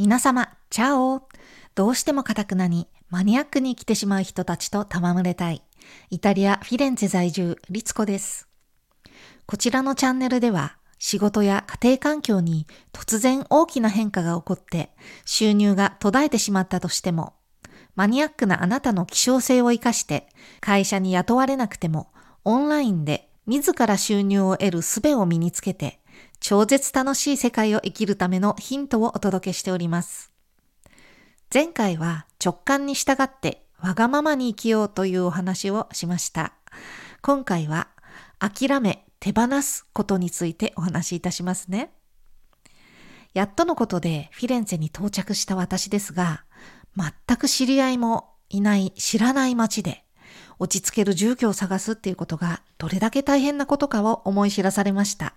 皆様、チャオどうしてもカタクナにマニアックに来てしまう人たちと戯れたい。イタリア・フィレンツェ在住、リツコです。こちらのチャンネルでは、仕事や家庭環境に突然大きな変化が起こって収入が途絶えてしまったとしても、マニアックなあなたの希少性を活かして会社に雇われなくてもオンラインで自ら収入を得る術を身につけて超絶楽しい世界を生きるためのヒントをお届けしております。前回は直感に従ってわがままに生きようというお話をしました。今回は諦め、手放すことについてお話しいたしますね。やっとのことでフィレンツェに到着した私ですが、全く知り合いもいない知らない街で落ち着ける住居を探すっていうことがどれだけ大変なことかを思い知らされました。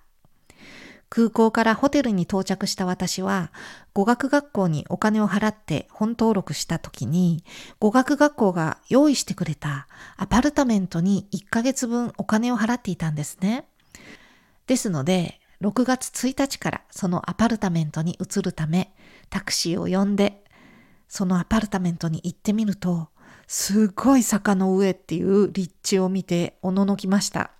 空港からホテルに到着した私は、語学学校にお金を払って本登録した時に、語学学校が用意してくれたアパルタメントに1ヶ月分お金を払っていたんですね。ですので、6月1日からそのアパルタメントに移るため、タクシーを呼んで、そのアパルタメントに行ってみると、すごい坂の上っていう立地を見ておののきました。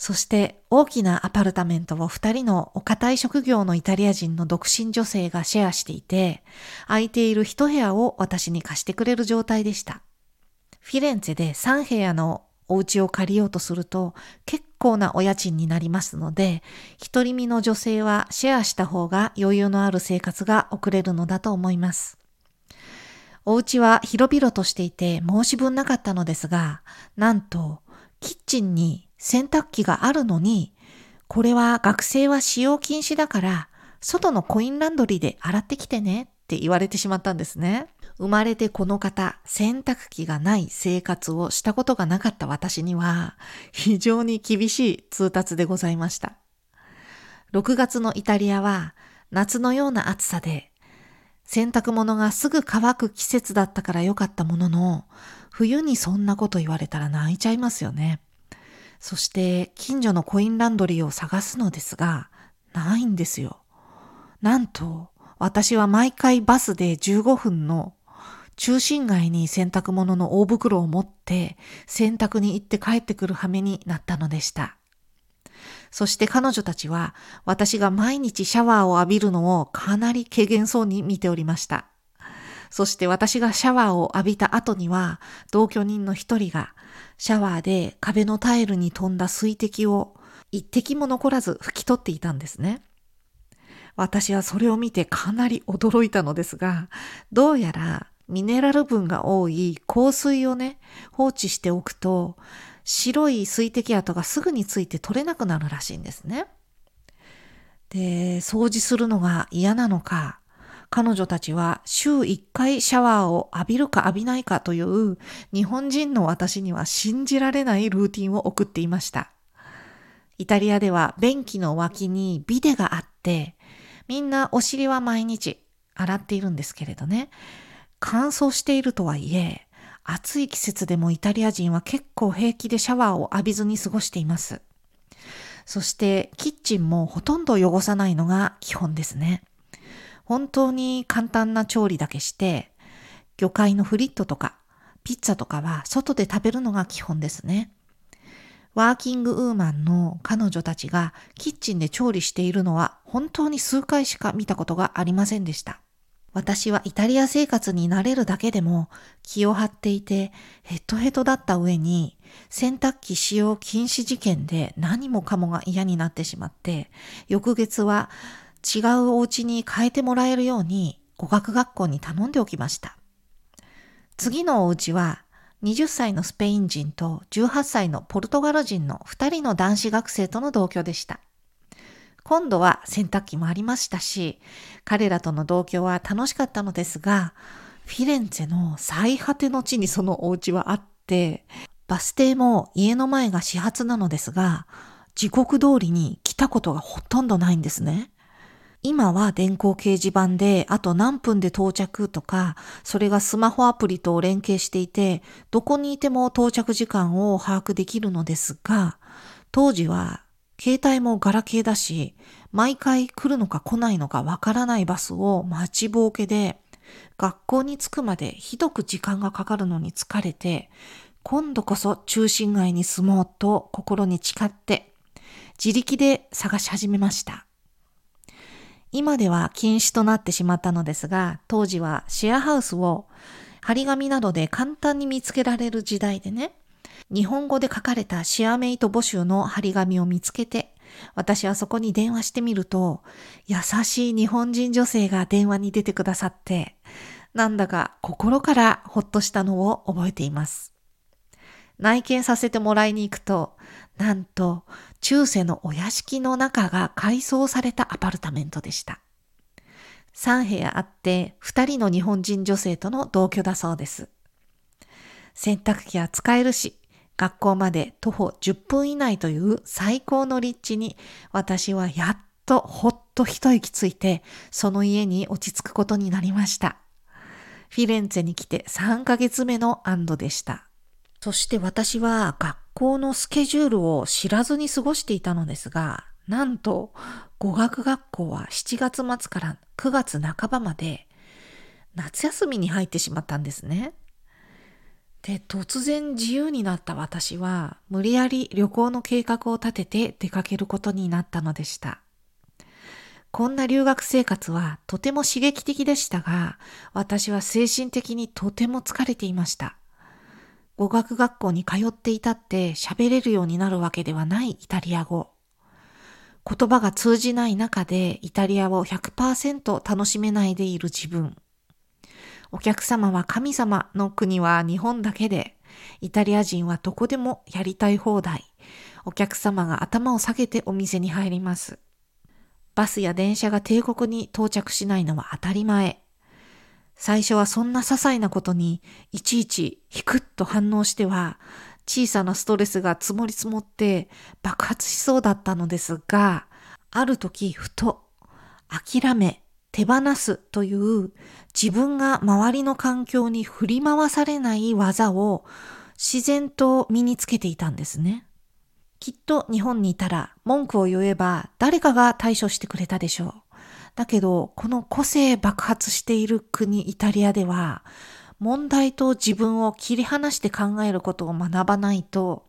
そして大きなアパルタメントを二人のお堅い職業のイタリア人の独身女性がシェアしていて、空いている一部屋を私に貸してくれる状態でした。フィレンツェで3部屋のお家を借りようとすると結構なお家賃になりますので、一人身の女性はシェアした方が余裕のある生活が送れるのだと思います。お家は広々としていて申し分なかったのですが、なんとキッチンに洗濯機があるのに、これは学生は使用禁止だから、外のコインランドリーで洗ってきてねって言われてしまったんですね。生まれてこの方、洗濯機がない生活をしたことがなかった私には、非常に厳しい通達でございました。6月のイタリアは、夏のような暑さで、洗濯物がすぐ乾く季節だったから良かったものの、冬にそんなこと言われたら泣いちゃいますよね。そして近所のコインランドリーを探すのですが、ないんですよ。なんと、私は毎回バスで15分の中心街に洗濯物の大袋を持って洗濯に行って帰ってくる羽目になったのでした。そして彼女たちは私が毎日シャワーを浴びるのをかなり軽減そうに見ておりました。そして私がシャワーを浴びた後には同居人の一人がシャワーで壁のタイルに飛んだ水滴を一滴も残らず拭き取っていたんですね。私はそれを見てかなり驚いたのですが、どうやらミネラル分が多い香水をね、放置しておくと、白い水滴跡がすぐについて取れなくなるらしいんですね。で、掃除するのが嫌なのか、彼女たちは週1回シャワーを浴びるか浴びないかという日本人の私には信じられないルーティンを送っていました。イタリアでは便器の脇にビデがあって、みんなお尻は毎日洗っているんですけれどね、乾燥しているとはいえ、暑い季節でもイタリア人は結構平気でシャワーを浴びずに過ごしています。そしてキッチンもほとんど汚さないのが基本ですね。本当に簡単な調理だけして、魚介のフリットとかピッツァとかは外で食べるのが基本ですね。ワーキングウーマンの彼女たちがキッチンで調理しているのは本当に数回しか見たことがありませんでした。私はイタリア生活に慣れるだけでも気を張っていてヘッドヘッドだった上に洗濯機使用禁止事件で何もかもが嫌になってしまって翌月は違うお家に変えてもらえるように語学学校に頼んでおきました。次のお家は20歳のスペイン人と18歳のポルトガル人の2人の男子学生との同居でした。今度は洗濯機もありましたし、彼らとの同居は楽しかったのですが、フィレンツェの最果ての地にそのお家はあって、バス停も家の前が始発なのですが、時刻通りに来たことがほとんどないんですね。今は電光掲示板であと何分で到着とか、それがスマホアプリと連携していて、どこにいても到着時間を把握できるのですが、当時は携帯もガラケーだし、毎回来るのか来ないのかわからないバスを待ちぼうけで、学校に着くまでひどく時間がかかるのに疲れて、今度こそ中心街に住もうと心に誓って、自力で探し始めました。今では禁止となってしまったのですが、当時はシェアハウスを張り紙などで簡単に見つけられる時代でね、日本語で書かれたシェアメイト募集の張り紙を見つけて、私はそこに電話してみると、優しい日本人女性が電話に出てくださって、なんだか心からほっとしたのを覚えています。内見させてもらいに行くと、なんと中世のお屋敷の中が改装されたアパルタメントでした。3部屋あって2人の日本人女性との同居だそうです。洗濯機は使えるし、学校まで徒歩10分以内という最高の立地に私はやっとほっと一息ついてその家に落ち着くことになりました。フィレンツェに来て3ヶ月目の安堵でした。そして私は学校のスケジュールを知らずに過ごしていたのですが、なんと語学学校は7月末から9月半ばまで夏休みに入ってしまったんですね。で、突然自由になった私は、無理やり旅行の計画を立てて出かけることになったのでした。こんな留学生活はとても刺激的でしたが、私は精神的にとても疲れていました。語学学校に通っていたって喋れるようになるわけではないイタリア語。言葉が通じない中でイタリアを100%楽しめないでいる自分。お客様は神様の国は日本だけで、イタリア人はどこでもやりたい放題。お客様が頭を下げてお店に入ります。バスや電車が帝国に到着しないのは当たり前。最初はそんな些細なことにいちいちヒクッと反応しては小さなストレスが積もり積もって爆発しそうだったのですが、ある時ふと諦め手放すという自分が周りの環境に振り回されない技を自然と身につけていたんですね。きっと日本にいたら文句を言えば誰かが対処してくれたでしょう。だけど、この個性爆発している国イタリアでは、問題と自分を切り離して考えることを学ばないと、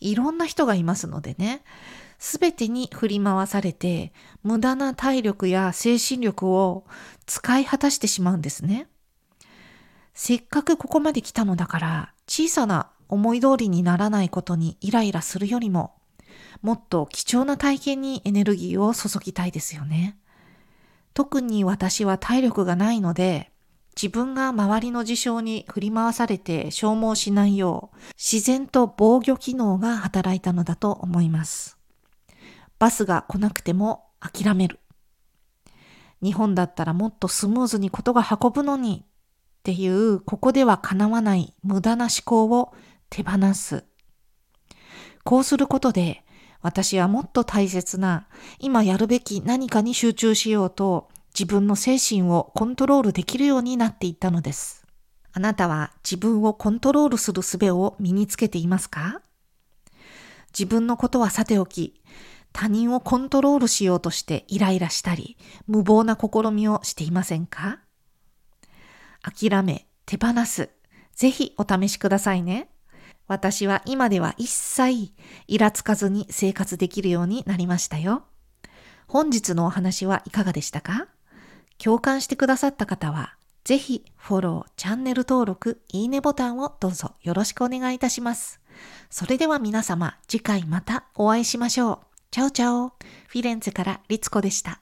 いろんな人がいますのでね。すべてに振り回されて、無駄な体力や精神力を使い果たしてしまうんですね。せっかくここまで来たのだから、小さな思い通りにならないことにイライラするよりも、もっと貴重な体験にエネルギーを注ぎたいですよね。特に私は体力がないので、自分が周りの事象に振り回されて消耗しないよう、自然と防御機能が働いたのだと思います。バスが来なくても諦める。日本だったらもっとスムーズにことが運ぶのにっていうここでは叶わない無駄な思考を手放す。こうすることで私はもっと大切な今やるべき何かに集中しようと自分の精神をコントロールできるようになっていったのです。あなたは自分をコントロールする術を身につけていますか？自分のことはさておき、他人をコントロールしようとしてイライラしたり、無謀な試みをしていませんか？諦め、手放す。ぜひお試しくださいね。私は今では一切イラつかずに生活できるようになりましたよ。本日のお話はいかがでしたか？共感してくださった方は、ぜひフォロー、チャンネル登録、いいねボタンをどうぞよろしくお願いいたします。それでは皆様、次回またお会いしましょう。チャオチャオ。フィレンツェからリツコでした。